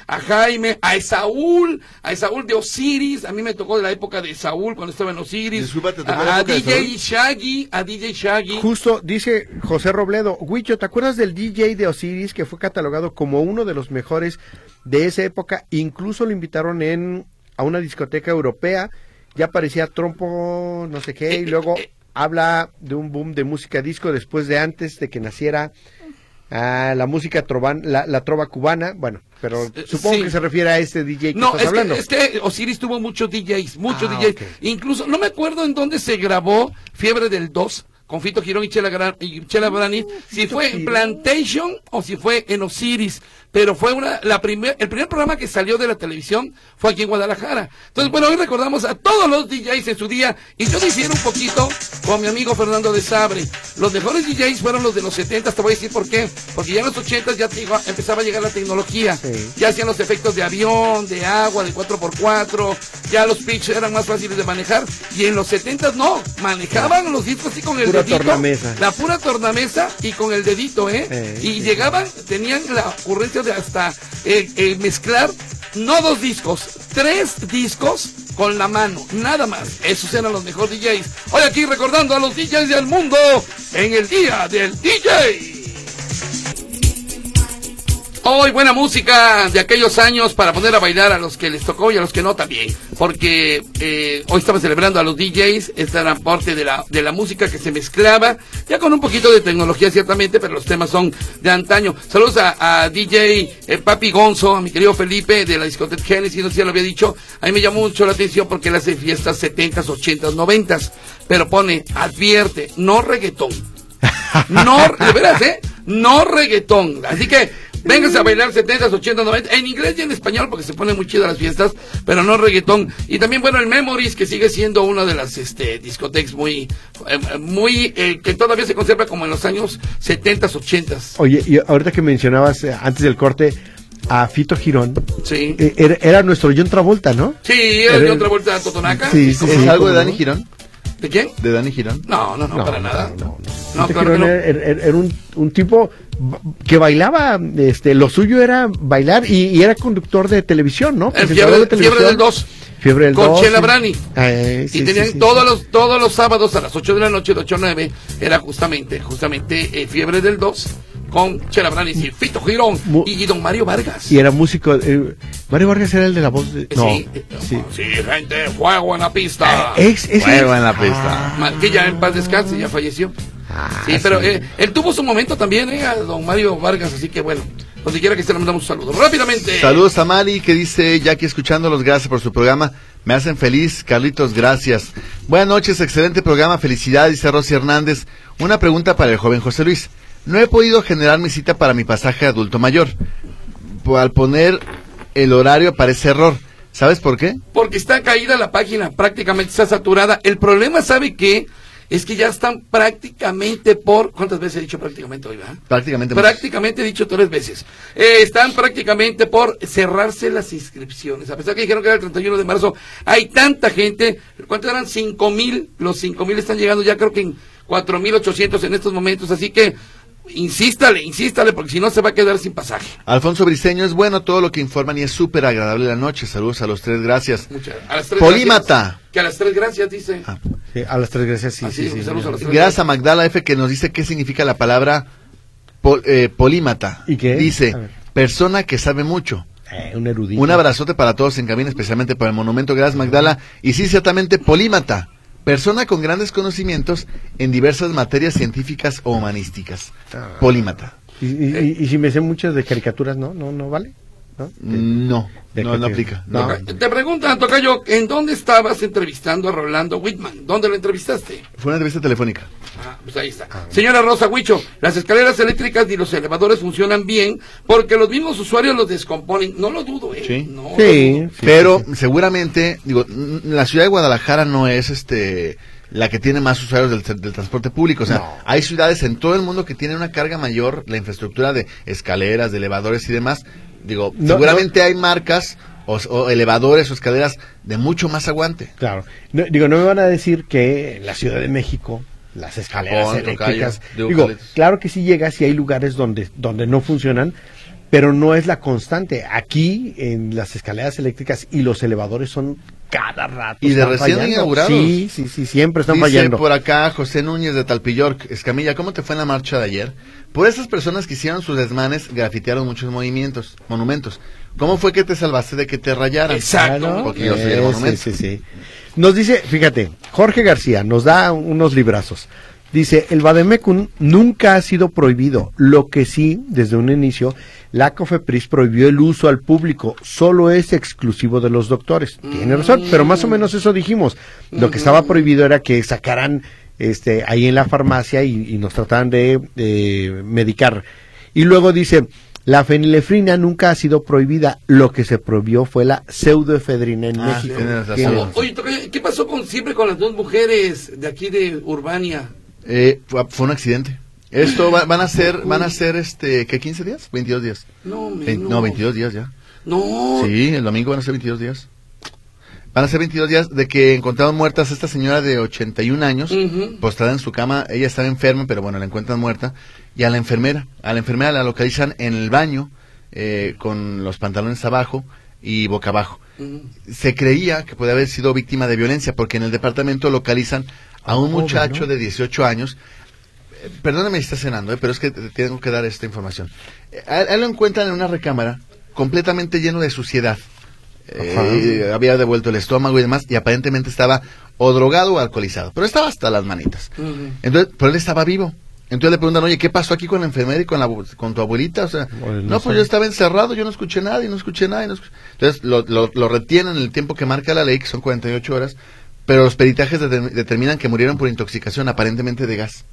a Jaime, a Esaúl, a Esaúl de Osiris, a mí me tocó de la época de Esaúl cuando estaba en Osiris, Disculpa, ¿te tocó la a, a DJ? Shaggy, a DJ Shaggy, Justo dice José Robledo, Huicho, ¿te acuerdas del DJ de Osiris que fue catalogado como uno de los mejores de esa época? Incluso lo invitaron en a una discoteca europea, ya parecía trompo, no sé qué, y luego habla de un boom de música disco después de antes de que naciera ah, la música trovan, la, la trova cubana, bueno, pero Eh, supongo sí. que se refiere a este DJ que No, estás es hablando. que, es que Osiris tuvo muchos DJs, muchos Ah, DJs. Incluso, no me acuerdo en dónde se grabó Fiebre del 2 con Fito Girón y Chela, Gran- y Chela Brani, si Fito fue en. Plantation o si fue en Osiris. Pero fue una, la primer, el primer programa que salió de la televisión fue aquí en Guadalajara. Entonces, bueno, hoy recordamos a todos los DJs en su día y yo difiero un poquito con mi amigo Fernando de Sabre. Los mejores DJs fueron los de los 70, te voy a decir por qué. Porque ya en los 80 ya te digo, empezaba a llegar la tecnología. Sí. Ya hacían los efectos de avión, de agua, de 4x4. Ya los pitch eran más fáciles de manejar. Y en los 70 no, manejaban los discos así con el Pura dedito. tornamesa. La pura tornamesa y con el dedito, ¿eh? Eh, y llegaban, tenían la ocurrencia hasta eh, eh, mezclar, no dos discos, tres discos con la mano, nada más. Esos eran los mejores DJs. Hoy aquí recordando a los DJs del mundo en el día del DJ. Hoy buena música de aquellos años para poner a bailar a los que les tocó y a los que no también. Porque eh, hoy estamos celebrando a los DJs, esta era parte de la, de la música que se mezclaba, ya con un poquito de tecnología ciertamente, pero los temas son de antaño. Saludos a, a DJ eh, Papi Gonzo, a mi querido Felipe de la discoteca Genesis, no sé si ya lo había dicho. A mí me llamó mucho la atención porque él hace fiestas 70s, 80s, 90s, pero pone, advierte, no reggaetón. No, de veras, ¿eh? No reggaetón. Así que vénganse a bailar 70, 80, 90, en inglés y en español porque se ponen muy chidas las fiestas, pero no reggaetón. Y también, bueno, el Memories, que sigue siendo una de las este, discotecas muy, eh, muy, eh, que todavía se conserva como en los años 70, 80. Oye, y ahorita que mencionabas eh, antes del corte a Fito Girón, Sí. eh, era, era nuestro John Travolta, ¿no? Sí, era Era- otra vuelta a Totonaca. Sí, sí, ¿Es sí, algo de Dani. Girón? ¿De quién? ¿De Dani Girón? No, no, no, para nada. No, no, No, Fito claro Girón no. era, era- era un, un tipo que bailaba, este, lo suyo era bailar y, y era conductor de televisión, ¿no? El fiebre, de fiebre televisión. del 2. Fiebre del Con 2, Chela. Brani. Eh, sí, y sí, tenían sí, todos sí. los todos los sábados a las 8 de la noche, de 8 a 9, era justamente, justamente eh, Fiebre del 2 con Chela Brani y Fito Girón Mu- y, don Mario Vargas. Y era músico. eh, Mario Vargas era el de la voz de. No. sí, eh, sí. sí, gente, fuego en la pista. Ex- ese- Fuego en la pista. Ma- que ya en paz descanse, ya falleció. Ah, sí, pero eh, él tuvo su momento también, eh, a don Mario Vargas, así que bueno, donde quiera que esté le mandamos un saludo. Rápidamente. Saludos a Mali que dice, Jackie escuchándolos, gracias por su programa. Me hacen feliz, Carlitos, gracias. Buenas noches, excelente programa, felicidades, dice Rosy Hernández. Una pregunta para el joven José Luis. No he podido generar mi cita para mi pasaje adulto mayor. Al poner el horario aparece error. ¿Sabes por qué? Porque está caída la página, prácticamente está saturada. El problema, ¿sabe qué? Es que ya están prácticamente por... ¿Cuántas veces he dicho prácticamente hoy, verdad? Prácticamente. Prácticamente he dicho tres veces. Eh, están prácticamente por cerrarse las inscripciones. A pesar que dijeron que era el 31 de marzo, hay tanta gente. ¿Cuántos eran? Cinco mil. Los cinco mil están llegando ya creo que en cuatro mil ochocientos en estos momentos. Así que insístale, insístale, porque si no se va a quedar sin pasaje. Alfonso Briseño es bueno todo lo que informan y es súper agradable la noche. Saludos a los tres, gracias. Muchas, a las tres Polímata. gracias. Que a las tres gracias, dice. Ah. Sí, a las tres gracias, sí, Así, sí, sí. saludos a los tres Gracias a Magdala F que nos dice qué significa la palabra pol- eh, polímata. ¿Y qué? Dice, persona que sabe mucho. Eh, un erudito. Un abrazote para todos en cabina, especialmente para el monumento. Gracias Magdala. Y sí, ciertamente, polímata. Persona con grandes conocimientos en diversas materias científicas o humanísticas. Ah. Polímata. Y, y- y- y si me sé muchas de caricaturas, ¿no? ¿No, no vale? ¿No? No, ¿De no, no te- aplica. no? Toca- Te preguntan, Tocayo, ¿en dónde estabas entrevistando a Rolando Whitman? ¿Dónde lo entrevistaste? Fue una entrevista telefónica. Ah, pues ahí está. Señora Rosa Huicho, las escaleras eléctricas y los elevadores funcionan bien porque los mismos usuarios los descomponen. No lo dudo, ¿eh? Sí. No Sí, dudo. sí, Pero sí, seguramente, digo, n- la ciudad de Guadalajara no es este la que tiene más usuarios del, tra- del transporte público. O sea, No. hay ciudades en todo el mundo que tienen una carga mayor, la infraestructura de escaleras, de elevadores y demás. Digo, No, seguramente hay marcas o, o elevadores o escaleras de mucho más aguante. Claro. No, digo, no me van a decir que la Ciudad de México las escaleras Japón, eléctricas. Tocayo, Digo, claro que sí llegas y hay lugares donde, donde no funcionan, pero no es la constante. Aquí, en las escaleras eléctricas y los elevadores son cada rato. Y de recién fallando. inaugurados. Sí, sí, sí, siempre están Dice fallando. por acá José Núñez de Talpillorc, Escamilla, ¿cómo te fue en la marcha de ayer? Por esas personas que hicieron sus desmanes, grafitearon muchos movimientos, monumentos. ¿Cómo fue que te salvaste de que te rayaran? Exacto. Porque yo soy el Eh, monumento. sí, sí, sí. Nos dice, fíjate, Jorge García nos da unos librazos. Dice, el Bademecum nunca ha sido prohibido. Lo que sí, desde un inicio, la COFEPRIS prohibió el uso al público. Solo es exclusivo de los doctores. Tiene razón, pero más o menos eso dijimos. Lo que estaba prohibido era que sacaran este, ahí en la farmacia y, y nos trataran de, de medicar. Y luego dice, La fenilefrina nunca ha sido prohibida. Lo que se prohibió fue la pseudoefedrina en Ah, México. Oye, ¿qué pasó con siempre con las dos mujeres de aquí de Urbania? Eh, fue, fue un accidente. Esto va- van a ser, van a ser, este, ¿qué, 15 días? 22 días. No, no, 22 días ya. No. Sí, el domingo van a ser 22 días. Van a ser 22 días de que encontraron muertas a esta señora de 81 años, Ujú. postrada en su cama. Ella estaba enferma, pero bueno, la encuentran muerta. Y a la enfermera, a la enfermera la localizan en el baño, eh, con los pantalones abajo y boca abajo. Se creía que puede haber sido víctima de violencia, porque en el departamento localizan a un Oh, muchacho ¿no? de 18 años. Eh, Perdóname si está cenando, eh, pero es que te- tengo que dar esta información. Eh, A él, lo encuentran en una recámara completamente lleno de suciedad. Eh, había devuelto el estómago y demás, y aparentemente estaba o drogado o alcoholizado, pero estaba hasta las manitas. Entonces, pero él estaba vivo. Entonces le preguntan, oye, ¿qué pasó aquí con la enfermera y con, la, con tu abuelita? O sea, no no, sé. pues yo estaba encerrado, yo no escuché nada y no escuché nada. Y no escuché". Entonces lo, lo, lo retienen en el tiempo que marca la ley, que son 48 horas, pero los peritajes determ- determinan que murieron por intoxicación, aparentemente de gas.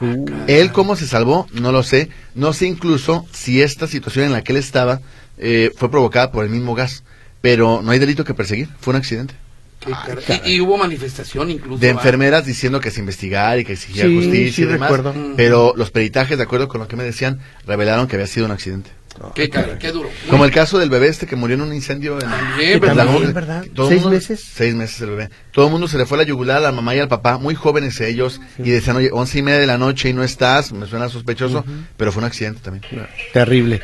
Uh, Él cómo se salvó, no lo sé. No sé incluso si esta situación en la que él estaba eh, fue provocada por el mismo gas. Pero no hay delito que perseguir, fue un accidente. Qué y, y hubo manifestación incluso. De ¿va? enfermeras diciendo que se investigara y que exigía Sí, justicia sí y demás. recuerdo. Mm. Pero los peritajes, de acuerdo con lo que me decían, revelaron que había sido un accidente. Qué, cara, qué duro. Como el caso del bebé este que murió en un incendio en el ¿Seis mundo- meses? Seis meses el bebé. Todo el mundo se le fue la yugular a la mamá y al papá, muy jóvenes ellos, y decían, oye, once y media de la noche y no estás, me suena sospechoso, pero fue un accidente también. Terrible.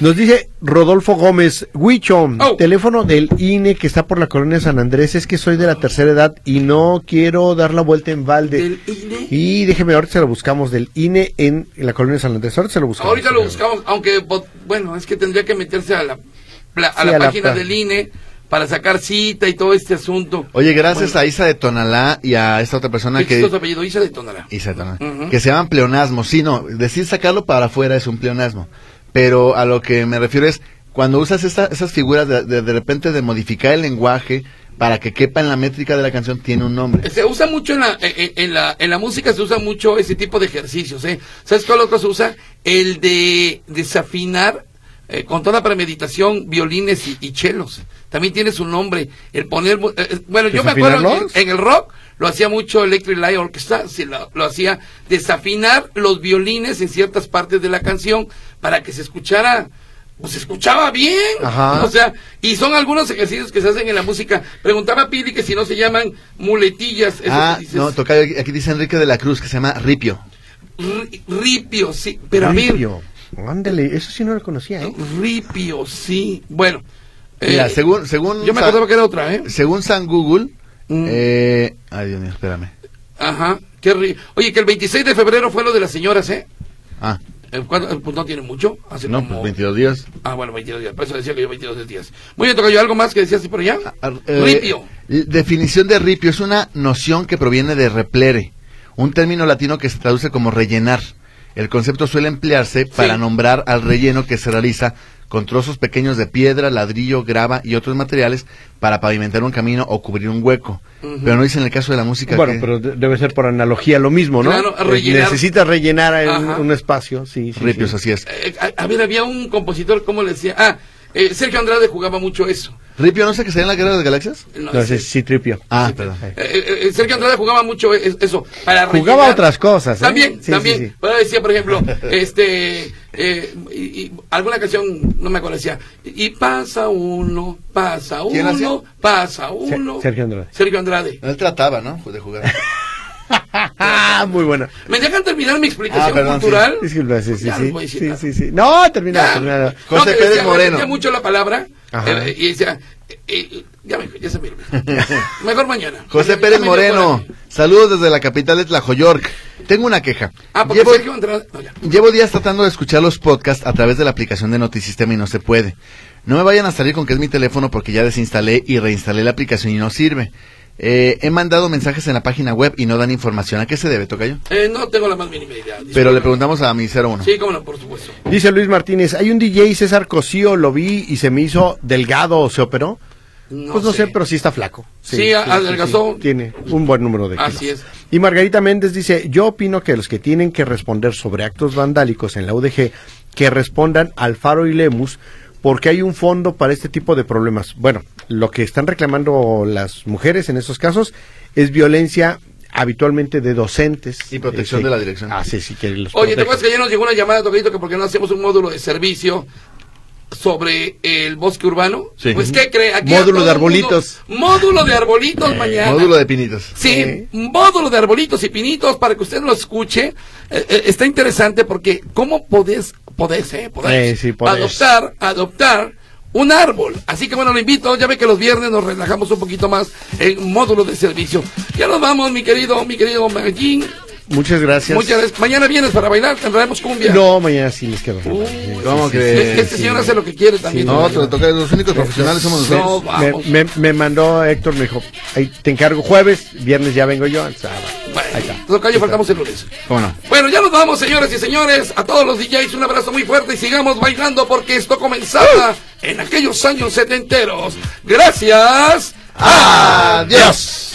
Nos dice Rodolfo Gómez, Huicho, Oh. teléfono del INE que está por la colonia San Andrés, es que soy de la tercera edad y no quiero dar la vuelta en balde. Del INE. Y déjeme, ahorita se lo buscamos del INE en la colonia San Andrés. Ahorita se lo buscamos. Ahorita lo buscamos, aunque, bo- bueno, es que tendría que meterse a la, a Sí, la a página del INE para sacar cita y todo este asunto. Oye, gracias Bueno. a Isa de Tonalá y a esta otra persona ¿Qué que... chistoso apellido? Isa de Tonalá. Isa de Tonalá, que se llaman pleonasmos. Sí, no, decir sacarlo para afuera es un pleonasmo. Pero a lo que me refiero es, cuando usas esta- esas figuras de, de, de repente de modificar el lenguaje para que quepa en la métrica de la canción, tiene un nombre. Se usa mucho en la, en, en la, en la música, se usa mucho ese tipo de ejercicios, ¿eh? ¿Sabes cuál otro se usa? El de desafinar eh, con toda premeditación violines y, y chelos. También tiene su nombre. El poner, eh, eh, bueno, yo me acuerdo en, el rock lo hacía mucho Electric Light Orchestra, lo, lo hacía desafinar los violines en ciertas partes de la canción para que se escuchara pues se escuchaba bien. Ajá. O sea, y son algunos ejercicios que se hacen en la música. Preguntaba Pili que si no se llaman muletillas. ah, no, toca, aquí dice Enrique de la Cruz, que se llama Ripio. Ri- Ripio, sí. Pero a ver, Ripio. Ándale, eso sí no lo conocía, ¿eh? Ripio, sí. Bueno. Mira, eh, según, según, yo me acordaba que era otra, ¿eh? según San Google, Mm. eh, ay Dios mío, espérame. Ajá. Qué ri- Oye, que el 26 de febrero fue lo de las señoras, ¿eh? Ah, Eh. Eh, Pues no tiene mucho. Hace no, como... pues 22 días. Ah, bueno, 22 días. Por eso decía que yo 22 días. Muy bien, toca yo algo más que decías así por allá. Ah, eh, Ripio. Definición de ripio es una noción que proviene de replere, un término latino que se traduce como rellenar. El concepto suele emplearse para nombrar al relleno que se realiza con trozos pequeños de piedra, ladrillo, grava y otros materiales para pavimentar un camino o cubrir un hueco. Pero no dice en el caso de la música Bueno, que- pero de- debe ser por analogía lo mismo, ¿no? Claro, Eh, rellenar. Necesitas rellenar un, espacio, sí, sí. ripios, sí. así es. Eh, a, a ver, había un compositor, ¿cómo le decía? Ah, eh, Sergio Andrade jugaba mucho eso. ¿Ripio no sé qué sería en la guerra de las galaxias? No, No, ese sí, tripio. Ah, Sí, perdón. Eh, eh, eh, Sergio Andrade jugaba mucho es- eso para Jugaba rellenar. otras cosas, ¿eh? También, Sí, también. sí, sí. Pero decía, por ejemplo, <laughs> este, eh, y, y alguna canción, no me acuerdo, decía, y pasa uno, pasa ¿Quién hacía? uno, pasa uno. Sergio Andrade. Sergio Andrade. Él trataba, ¿no? De jugar. Ah, <laughs> muy buena. ¿Me dejan terminar mi explicación Ah, perdón, sí. cultural? Disculpa, sí, sí, Ya no sí. voy a decir Sí, nada. sí, sí. No, termina, termina. No, José que Pérez decía, Moreno. mucho la palabra. Eh, y decía, eh, ya, me, ya se me. <laughs> Mejor mañana. José Ya- ya Pérez Moreno, saludos desde la capital de Tlajoyork. Tengo una queja. Ah, porque Llevo- Sergio Andrade... no, ya. Llevo días tratando de escuchar los podcasts a través de la aplicación de Notisistema y no se puede. No me vayan a salir con que es mi teléfono porque ya desinstalé y reinstalé la aplicación y no sirve. Eh, he mandado mensajes en la página web y no dan información. ¿A qué se debe, Tocayo? Eh, no tengo la más mínima idea. Pero le preguntamos a mi 01. Sí, cómo no, por supuesto. Dice Luis Martínez, hay un DJ César Cosío, lo vi y se me hizo delgado, ¿se operó? No pues no sé. sé. pero sí está flaco. Sí, adelgazó. Tiene un buen número de kilos. Así es. Y Margarita Méndez dice, yo opino que los que tienen que responder sobre actos vandálicos en la UDG, que respondan al Faro y Lemus, porque hay un fondo para este tipo de problemas. Bueno, lo que están reclamando las mujeres en estos casos es violencia habitualmente de docentes. Y protección Eh, de la dirección. Ah, sí, sí, que los Oye, ¿te acuerdas que ayer nos llegó una llamada, Toquito, que porque no hacemos un módulo de servicio sobre el bosque urbano? Sí. Pues, ¿qué cree? Aquí Módulo de mundo- arbolitos. Módulo de arbolitos mañana. Módulo de pinitos. Sí, módulo de arbolitos y pinitos para que usted lo escuche. Eh, eh, está interesante porque ¿cómo podés, podés, eh, podés sí, podés. adoptar, adoptar un árbol? Así que bueno, lo invito, ya ve que los viernes nos relajamos un poquito más en módulo de servicio. Ya nos vamos, mi querido, mi querido Magín. Muchas gracias. Muchas gracias. Mañana vienes para bailar, tendremos cumbia. No, mañana sí les quedo. Uh, ¿Cómo sí, crees? Es que este señor hace lo que quiere también. No, te lo toca, los únicos profesionales somos No, nosotros. Me, vamos. me, me mandó Héctor, me dijo, ahí te encargo jueves, viernes ya vengo yo. Ah, va. Ahí está. Bueno, faltamos el lunes. ¿Cómo no? Bueno, ya nos vamos, señores y señores. A todos los DJs, un abrazo muy fuerte y sigamos bailando porque esto comenzaba en aquellos años setenteros. Gracias. Adiós.